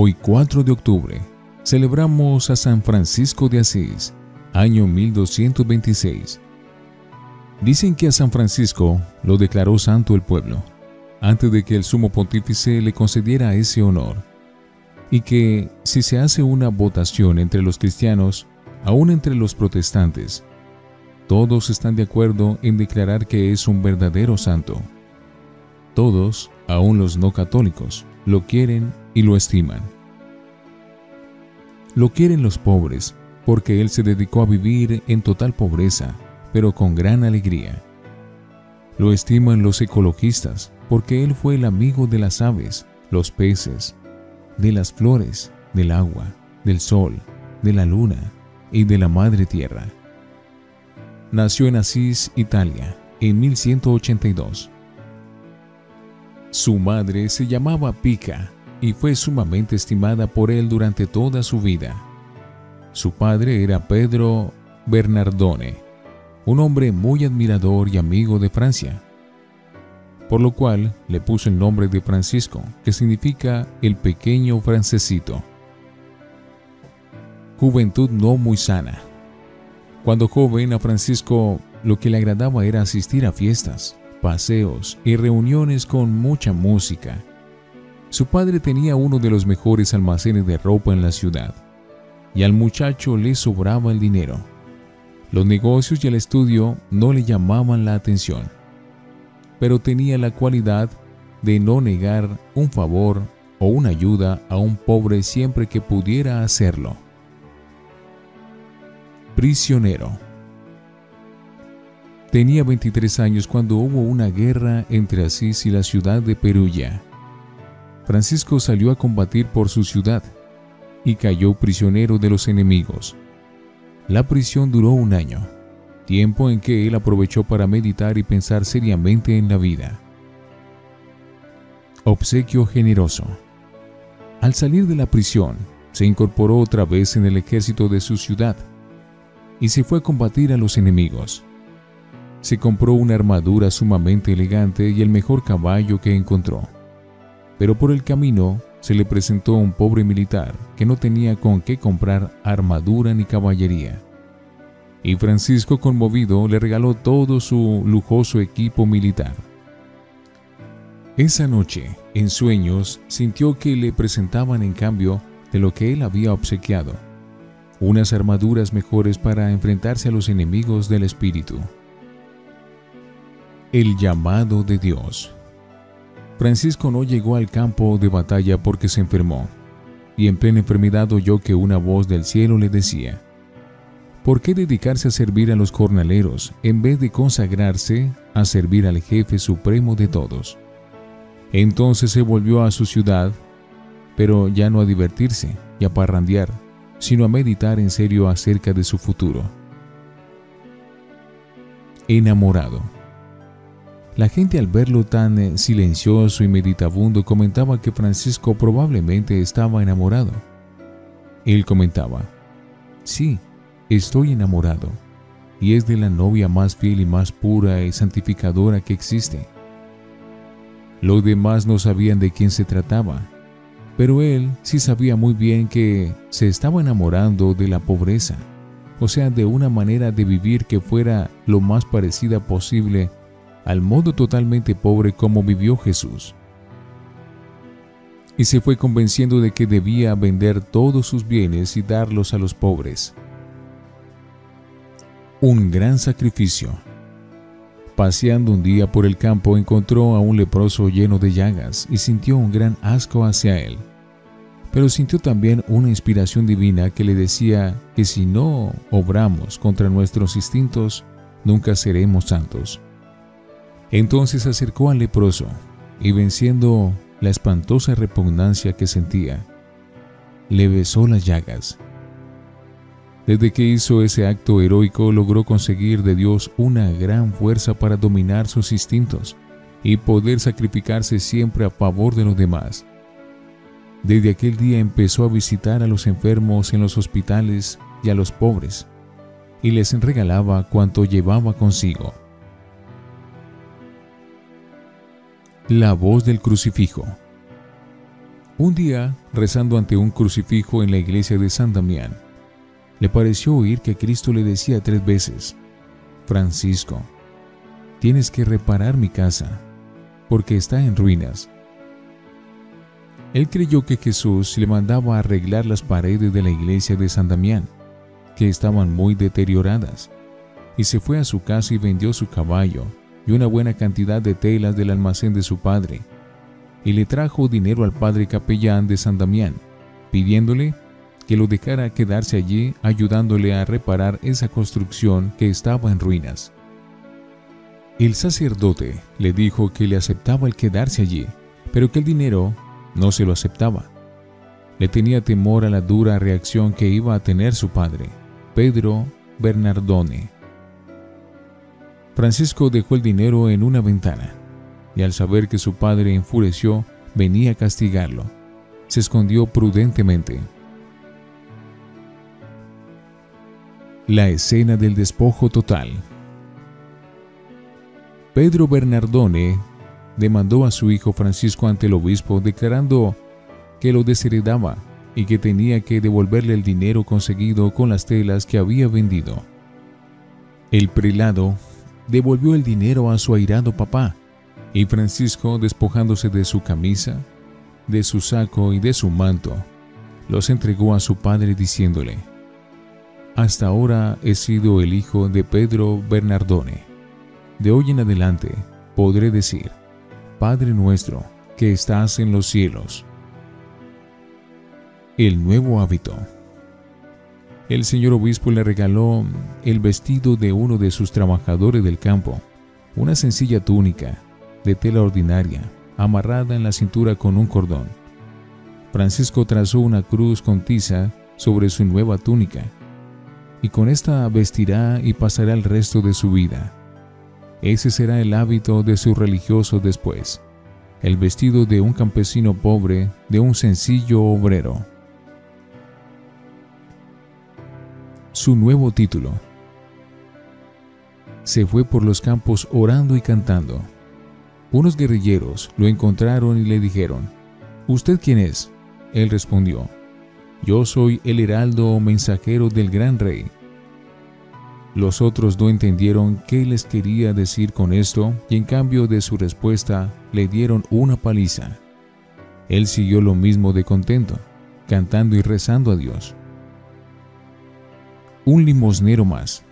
Hoy 4 de octubre celebramos a San Francisco de Asís, año 1226. Dicen que a San Francisco lo declaró santo el pueblo, antes de que el sumo pontífice le concediera ese honor, y que si se hace una votación entre los cristianos, aún entre los protestantes, todos están de acuerdo en declarar que es un verdadero santo. Todos, aún los no católicos, lo quieren y lo estiman. Lo quieren los pobres, porque él se dedicó a vivir en total pobreza, pero con gran alegría. Lo estiman los ecologistas, porque él fue el amigo de las aves, los peces, de las flores, del agua, del sol, de la luna y de la madre tierra. Nació en Asís, Italia, en 1182. Su madre se llamaba Pica y fue sumamente estimada por él durante toda su vida. Su padre era Pedro Bernardone, un hombre muy admirador y amigo de Francia, por lo cual le puso el nombre de Francisco, que significa el pequeño francesito. Juventud no muy sana. Cuando joven a Francisco lo que le agradaba era asistir a fiestas, paseos y reuniones con mucha música su padre tenía uno de los mejores almacenes de ropa en la ciudad, y al muchacho le sobraba el dinero. Los negocios y el estudio no le llamaban la atención, pero tenía la cualidad de no negar un favor o una ayuda a un pobre siempre que pudiera hacerlo. Prisionero. Tenía 23 años cuando hubo una guerra entre Asís y la ciudad de Perugia. Francisco salió a combatir por su ciudad y cayó prisionero de los enemigos. La prisión duró un año, tiempo en que él aprovechó para meditar y pensar seriamente en la vida. Obsequio generoso. Al salir de la prisión, se incorporó otra vez en el ejército de su ciudad y se fue a combatir a los enemigos. Se compró una armadura sumamente elegante y el mejor caballo que encontró pero por el camino se le presentó un pobre militar que no tenía con qué comprar armadura ni caballería. Y Francisco, conmovido, le regaló todo su lujoso equipo militar. Esa noche, en sueños, sintió que le presentaban en cambio de lo que él había obsequiado, unas armaduras mejores para enfrentarse a los enemigos del espíritu. El llamado de Dios. Francisco no llegó al campo de batalla porque se enfermó, y en plena enfermedad oyó que una voz del cielo le decía, ¿por qué dedicarse a servir a los jornaleros en vez de consagrarse a servir al jefe supremo de todos? Entonces se volvió a su ciudad, pero ya no a divertirse y a parrandear, sino a meditar en serio acerca de su futuro. Enamorado. La gente al verlo tan eh, silencioso y meditabundo comentaba que Francisco probablemente estaba enamorado. Él comentaba, sí, estoy enamorado, y es de la novia más fiel y más pura y santificadora que existe. Los demás no sabían de quién se trataba, pero él sí sabía muy bien que se estaba enamorando de la pobreza, o sea, de una manera de vivir que fuera lo más parecida posible al modo totalmente pobre como vivió Jesús. Y se fue convenciendo de que debía vender todos sus bienes y darlos a los pobres. Un gran sacrificio. Paseando un día por el campo encontró a un leproso lleno de llagas y sintió un gran asco hacia él. Pero sintió también una inspiración divina que le decía que si no obramos contra nuestros instintos, nunca seremos santos. Entonces se acercó al leproso y venciendo la espantosa repugnancia que sentía, le besó las llagas. Desde que hizo ese acto heroico logró conseguir de Dios una gran fuerza para dominar sus instintos y poder sacrificarse siempre a favor de los demás. Desde aquel día empezó a visitar a los enfermos en los hospitales y a los pobres, y les regalaba cuanto llevaba consigo. La voz del crucifijo. Un día, rezando ante un crucifijo en la iglesia de San Damián, le pareció oír que Cristo le decía tres veces, Francisco, tienes que reparar mi casa, porque está en ruinas. Él creyó que Jesús le mandaba arreglar las paredes de la iglesia de San Damián, que estaban muy deterioradas, y se fue a su casa y vendió su caballo y una buena cantidad de telas del almacén de su padre, y le trajo dinero al padre capellán de San Damián, pidiéndole que lo dejara quedarse allí ayudándole a reparar esa construcción que estaba en ruinas. El sacerdote le dijo que le aceptaba el quedarse allí, pero que el dinero no se lo aceptaba. Le tenía temor a la dura reacción que iba a tener su padre, Pedro Bernardone. Francisco dejó el dinero en una ventana y al saber que su padre enfureció venía a castigarlo, se escondió prudentemente. La escena del despojo total. Pedro Bernardone demandó a su hijo Francisco ante el obispo declarando que lo desheredaba y que tenía que devolverle el dinero conseguido con las telas que había vendido. El prelado devolvió el dinero a su airado papá y Francisco, despojándose de su camisa, de su saco y de su manto, los entregó a su padre diciéndole, Hasta ahora he sido el hijo de Pedro Bernardone. De hoy en adelante podré decir, Padre nuestro, que estás en los cielos. El nuevo hábito. El señor obispo le regaló el vestido de uno de sus trabajadores del campo, una sencilla túnica de tela ordinaria, amarrada en la cintura con un cordón. Francisco trazó una cruz con tiza sobre su nueva túnica, y con esta vestirá y pasará el resto de su vida. Ese será el hábito de su religioso después, el vestido de un campesino pobre, de un sencillo obrero. Su nuevo título. Se fue por los campos orando y cantando. Unos guerrilleros lo encontraron y le dijeron, ¿Usted quién es? Él respondió, Yo soy el heraldo o mensajero del gran rey. Los otros no entendieron qué les quería decir con esto y en cambio de su respuesta le dieron una paliza. Él siguió lo mismo de contento, cantando y rezando a Dios. Un limosnero más,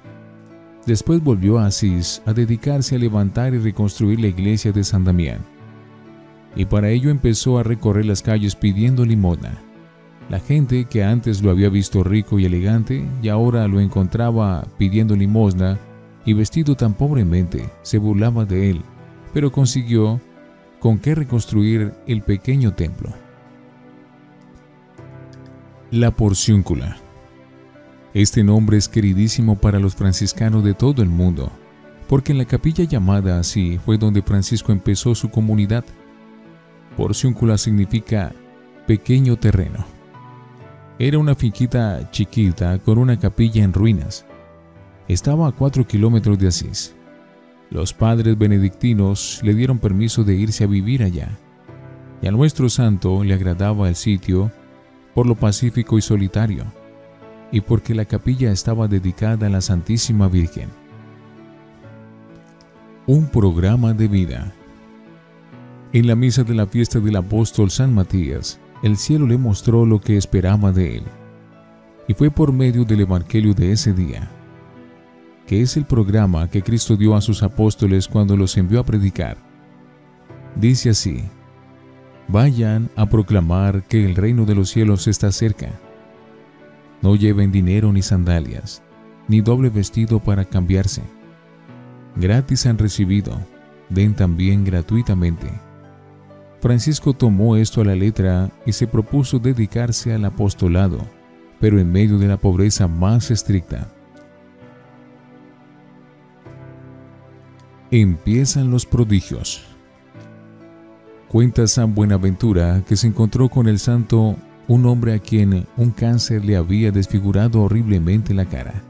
Después volvió a Asís a dedicarse a levantar y reconstruir la iglesia de San Damián. Y para ello empezó a recorrer las calles pidiendo limosna. La gente que antes lo había visto rico y elegante y ahora lo encontraba pidiendo limosna y vestido tan pobremente, se burlaba de él, pero consiguió con qué reconstruir el pequeño templo. La porciúncula. Este nombre es queridísimo para los franciscanos de todo el mundo, porque en la capilla llamada así fue donde Francisco empezó su comunidad. Porciúncula significa pequeño terreno. Era una finquita chiquita con una capilla en ruinas. Estaba a cuatro kilómetros de Asís. Los padres benedictinos le dieron permiso de irse a vivir allá. Y a nuestro santo le agradaba el sitio por lo pacífico y solitario y porque la capilla estaba dedicada a la Santísima Virgen. Un programa de vida. En la misa de la fiesta del apóstol San Matías, el cielo le mostró lo que esperaba de él, y fue por medio del Evangelio de ese día, que es el programa que Cristo dio a sus apóstoles cuando los envió a predicar. Dice así, Vayan a proclamar que el reino de los cielos está cerca no lleven dinero ni sandalias, ni doble vestido para cambiarse. Gratis han recibido, den también gratuitamente. Francisco tomó esto a la letra y se propuso dedicarse al apostolado, pero en medio de la pobreza más estricta. Empiezan los prodigios. Cuenta San Buenaventura que se encontró con el santo un hombre a quien un cáncer le había desfigurado horriblemente la cara.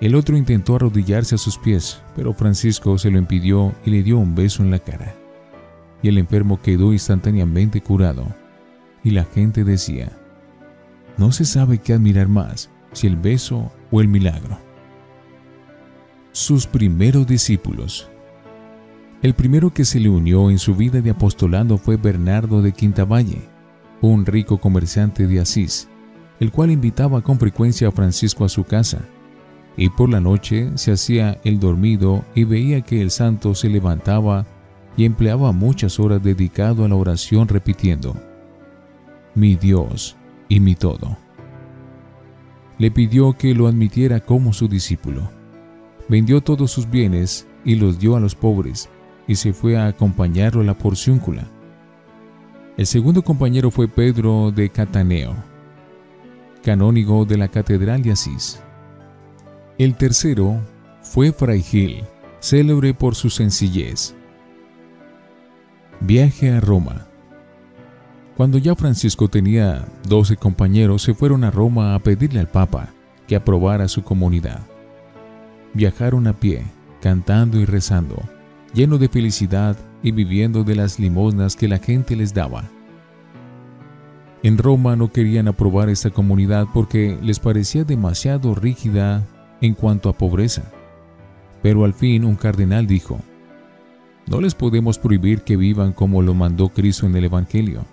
El otro intentó arrodillarse a sus pies, pero Francisco se lo impidió y le dio un beso en la cara. Y el enfermo quedó instantáneamente curado, y la gente decía, no se sabe qué admirar más, si el beso o el milagro. Sus primeros discípulos. El primero que se le unió en su vida de apostolado fue Bernardo de Quintavalle, un rico comerciante de Asís, el cual invitaba con frecuencia a Francisco a su casa, y por la noche se hacía el dormido y veía que el santo se levantaba y empleaba muchas horas dedicado a la oración repitiendo, mi Dios y mi todo. Le pidió que lo admitiera como su discípulo. Vendió todos sus bienes y los dio a los pobres y se fue a acompañarlo a la porciúncula. El segundo compañero fue Pedro de Cataneo, canónigo de la Catedral de Asís. El tercero fue Fray Gil, célebre por su sencillez. Viaje a Roma. Cuando ya Francisco tenía doce compañeros, se fueron a Roma a pedirle al Papa que aprobara su comunidad. Viajaron a pie, cantando y rezando, lleno de felicidad y viviendo de las limosnas que la gente les daba. En Roma no querían aprobar esta comunidad porque les parecía demasiado rígida en cuanto a pobreza. Pero al fin un cardenal dijo, no les podemos prohibir que vivan como lo mandó Cristo en el Evangelio.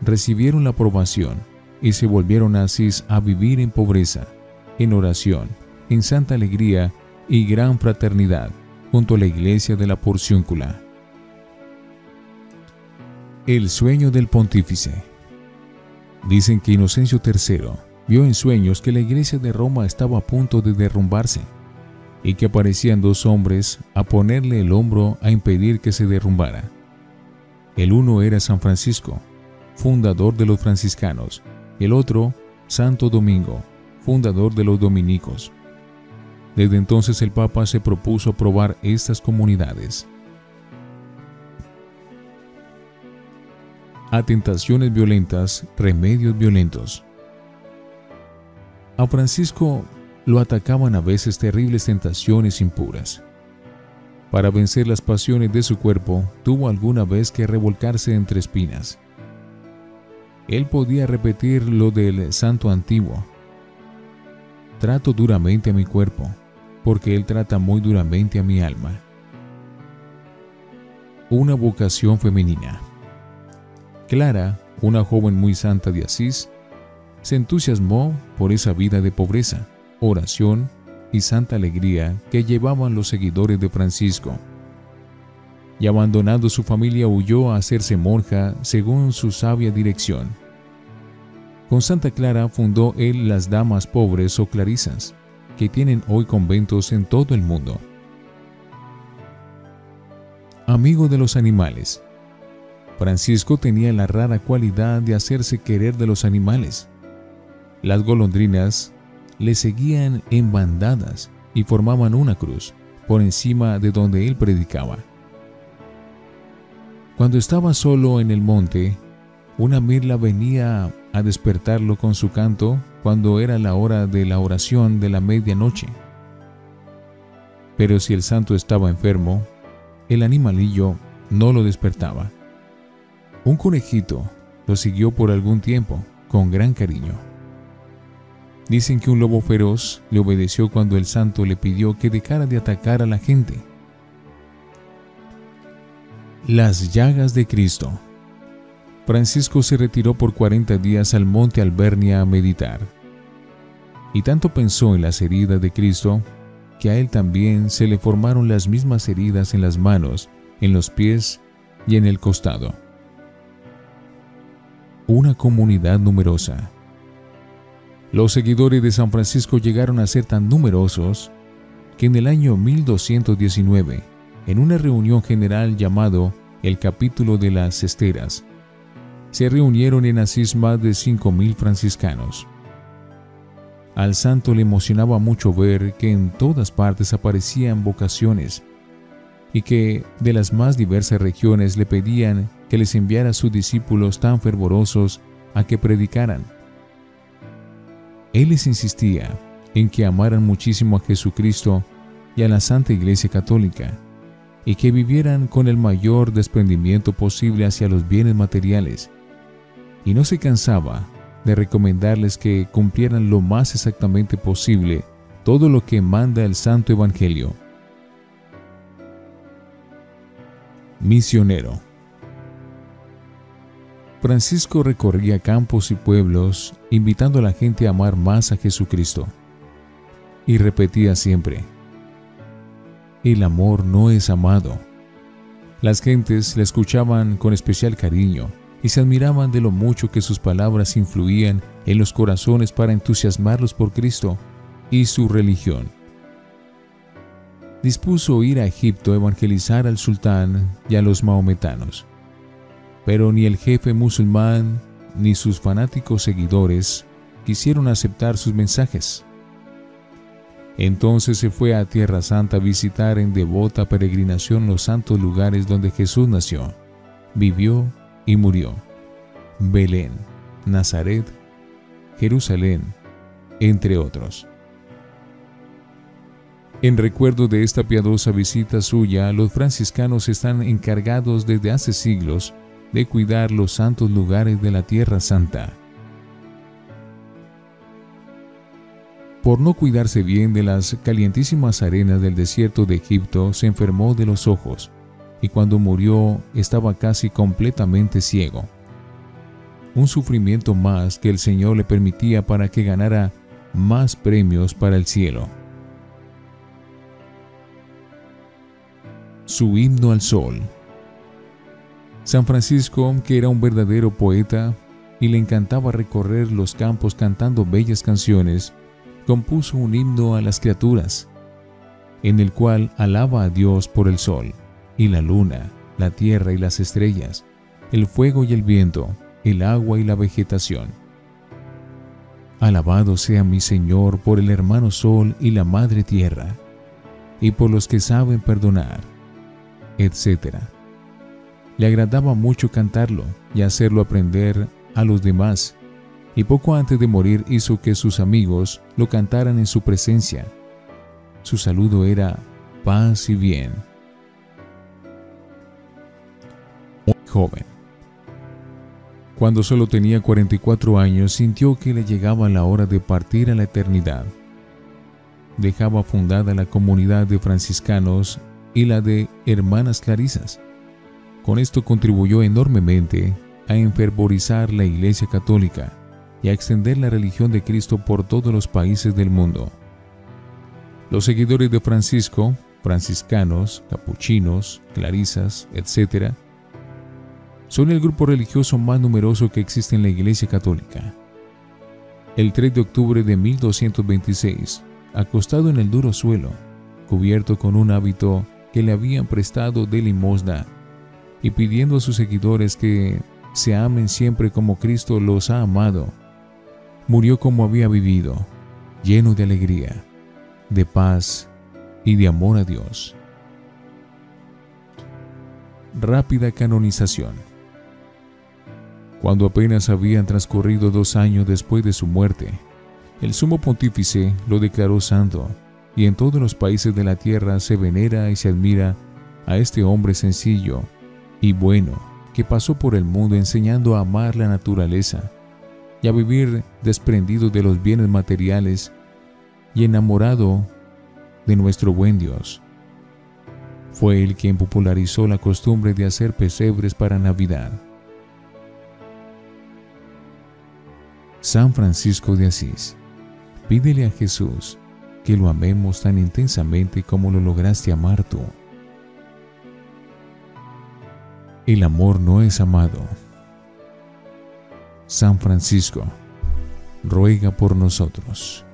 Recibieron la aprobación y se volvieron así a vivir en pobreza, en oración, en santa alegría y gran fraternidad junto a la iglesia de la Porciúncula. El sueño del pontífice. Dicen que Inocencio III vio en sueños que la iglesia de Roma estaba a punto de derrumbarse y que aparecían dos hombres a ponerle el hombro a impedir que se derrumbara. El uno era San Francisco, fundador de los franciscanos, el otro, Santo Domingo, fundador de los dominicos. Desde entonces el Papa se propuso aprobar estas comunidades. A tentaciones violentas, remedios violentos. A Francisco lo atacaban a veces terribles tentaciones impuras. Para vencer las pasiones de su cuerpo, tuvo alguna vez que revolcarse entre espinas. Él podía repetir lo del santo antiguo. Trato duramente a mi cuerpo, porque Él trata muy duramente a mi alma. Una vocación femenina. Clara, una joven muy santa de Asís, se entusiasmó por esa vida de pobreza, oración y santa alegría que llevaban los seguidores de Francisco. Y abandonando su familia huyó a hacerse monja según su sabia dirección. Con Santa Clara fundó él las Damas Pobres o Clarisas, que tienen hoy conventos en todo el mundo. Amigo de los animales. Francisco tenía la rara cualidad de hacerse querer de los animales. Las golondrinas le seguían en bandadas y formaban una cruz por encima de donde él predicaba. Cuando estaba solo en el monte, una mirla venía a despertarlo con su canto cuando era la hora de la oración de la medianoche. Pero si el santo estaba enfermo, el animalillo no lo despertaba. Un conejito lo siguió por algún tiempo con gran cariño. Dicen que un lobo feroz le obedeció cuando el santo le pidió que dejara de atacar a la gente. Las llagas de Cristo. Francisco se retiró por 40 días al monte Albernia a meditar. Y tanto pensó en las heridas de Cristo que a él también se le formaron las mismas heridas en las manos, en los pies y en el costado. Una comunidad numerosa. Los seguidores de San Francisco llegaron a ser tan numerosos que en el año 1219, en una reunión general llamado el capítulo de las esteras, se reunieron en Asís más de 5.000 franciscanos. Al santo le emocionaba mucho ver que en todas partes aparecían vocaciones y que de las más diversas regiones le pedían que les enviara a sus discípulos tan fervorosos a que predicaran. Él les insistía en que amaran muchísimo a Jesucristo y a la Santa Iglesia Católica, y que vivieran con el mayor desprendimiento posible hacia los bienes materiales, y no se cansaba de recomendarles que cumplieran lo más exactamente posible todo lo que manda el Santo Evangelio. Misionero Francisco recorría campos y pueblos invitando a la gente a amar más a Jesucristo. Y repetía siempre, el amor no es amado. Las gentes le escuchaban con especial cariño y se admiraban de lo mucho que sus palabras influían en los corazones para entusiasmarlos por Cristo y su religión. Dispuso ir a Egipto a evangelizar al sultán y a los maometanos pero ni el jefe musulmán ni sus fanáticos seguidores quisieron aceptar sus mensajes. Entonces se fue a Tierra Santa a visitar en devota peregrinación los santos lugares donde Jesús nació, vivió y murió. Belén, Nazaret, Jerusalén, entre otros. En recuerdo de esta piadosa visita suya, los franciscanos están encargados desde hace siglos de cuidar los santos lugares de la Tierra Santa. Por no cuidarse bien de las calientísimas arenas del desierto de Egipto, se enfermó de los ojos y cuando murió estaba casi completamente ciego. Un sufrimiento más que el Señor le permitía para que ganara más premios para el cielo. Su himno al sol. San Francisco, que era un verdadero poeta y le encantaba recorrer los campos cantando bellas canciones, compuso un himno a las criaturas, en el cual alaba a Dios por el sol, y la luna, la tierra y las estrellas, el fuego y el viento, el agua y la vegetación. Alabado sea mi Señor por el hermano sol y la madre tierra, y por los que saben perdonar, etc. Le agradaba mucho cantarlo y hacerlo aprender a los demás, y poco antes de morir hizo que sus amigos lo cantaran en su presencia. Su saludo era paz y bien. Cuando solo tenía 44 años sintió que le llegaba la hora de partir a la eternidad. Dejaba fundada la comunidad de franciscanos y la de hermanas clarisas con esto contribuyó enormemente a enfervorizar la Iglesia Católica y a extender la religión de Cristo por todos los países del mundo. Los seguidores de Francisco, franciscanos, capuchinos, clarisas, etc., son el grupo religioso más numeroso que existe en la Iglesia Católica. El 3 de octubre de 1226, acostado en el duro suelo, cubierto con un hábito que le habían prestado de limosna, y pidiendo a sus seguidores que se amen siempre como Cristo los ha amado. Murió como había vivido, lleno de alegría, de paz y de amor a Dios. Rápida canonización. Cuando apenas habían transcurrido dos años después de su muerte, el sumo pontífice lo declaró santo, y en todos los países de la tierra se venera y se admira a este hombre sencillo y bueno que pasó por el mundo enseñando a amar la naturaleza y a vivir desprendido de los bienes materiales y enamorado de nuestro buen Dios. Fue él quien popularizó la costumbre de hacer pesebres para Navidad. San Francisco de Asís, pídele a Jesús que lo amemos tan intensamente como lo lograste amar tú. El amor no es amado. San Francisco, ruega por nosotros.